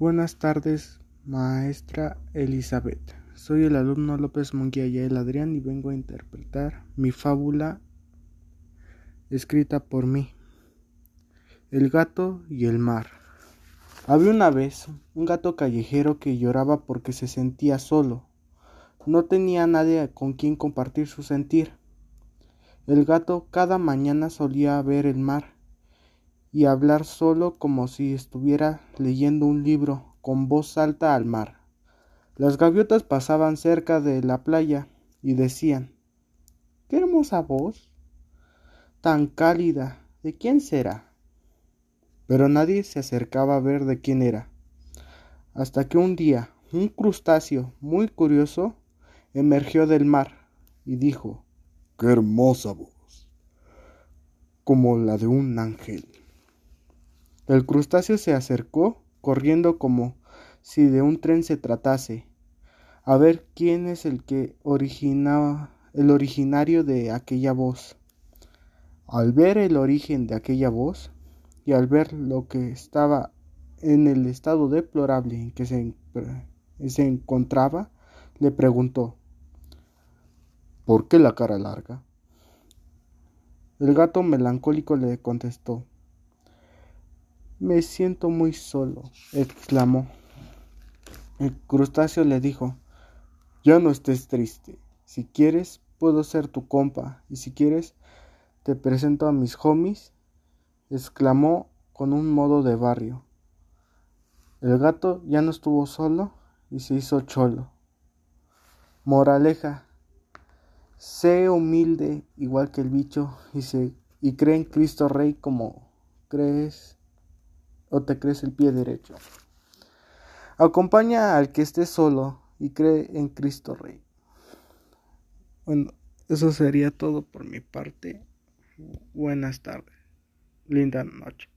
Buenas tardes, maestra Elizabeth. Soy el alumno López Munguía el Adrián y vengo a interpretar mi fábula escrita por mí. El gato y el mar. Había una vez un gato callejero que lloraba porque se sentía solo. No tenía nadie con quien compartir su sentir. El gato cada mañana solía ver el mar y hablar solo como si estuviera leyendo un libro con voz alta al mar. Las gaviotas pasaban cerca de la playa y decían Qué hermosa voz. Tan cálida. ¿De quién será? Pero nadie se acercaba a ver de quién era. Hasta que un día un crustáceo muy curioso emergió del mar y dijo Qué hermosa voz. como la de un ángel. El crustáceo se acercó corriendo como si de un tren se tratase, a ver quién es el que originaba el originario de aquella voz. Al ver el origen de aquella voz y al ver lo que estaba en el estado deplorable en que se, se encontraba, le preguntó ¿Por qué la cara larga? El gato melancólico le contestó me siento muy solo, exclamó. El crustáceo le dijo, ya no estés triste. Si quieres, puedo ser tu compa. Y si quieres, te presento a mis homies, exclamó con un modo de barrio. El gato ya no estuvo solo y se hizo cholo. Moraleja. Sé humilde igual que el bicho y, se, y cree en Cristo Rey como crees o te crees el pie derecho. Acompaña al que esté solo y cree en Cristo Rey. Bueno, eso sería todo por mi parte. Buenas tardes. Linda noche.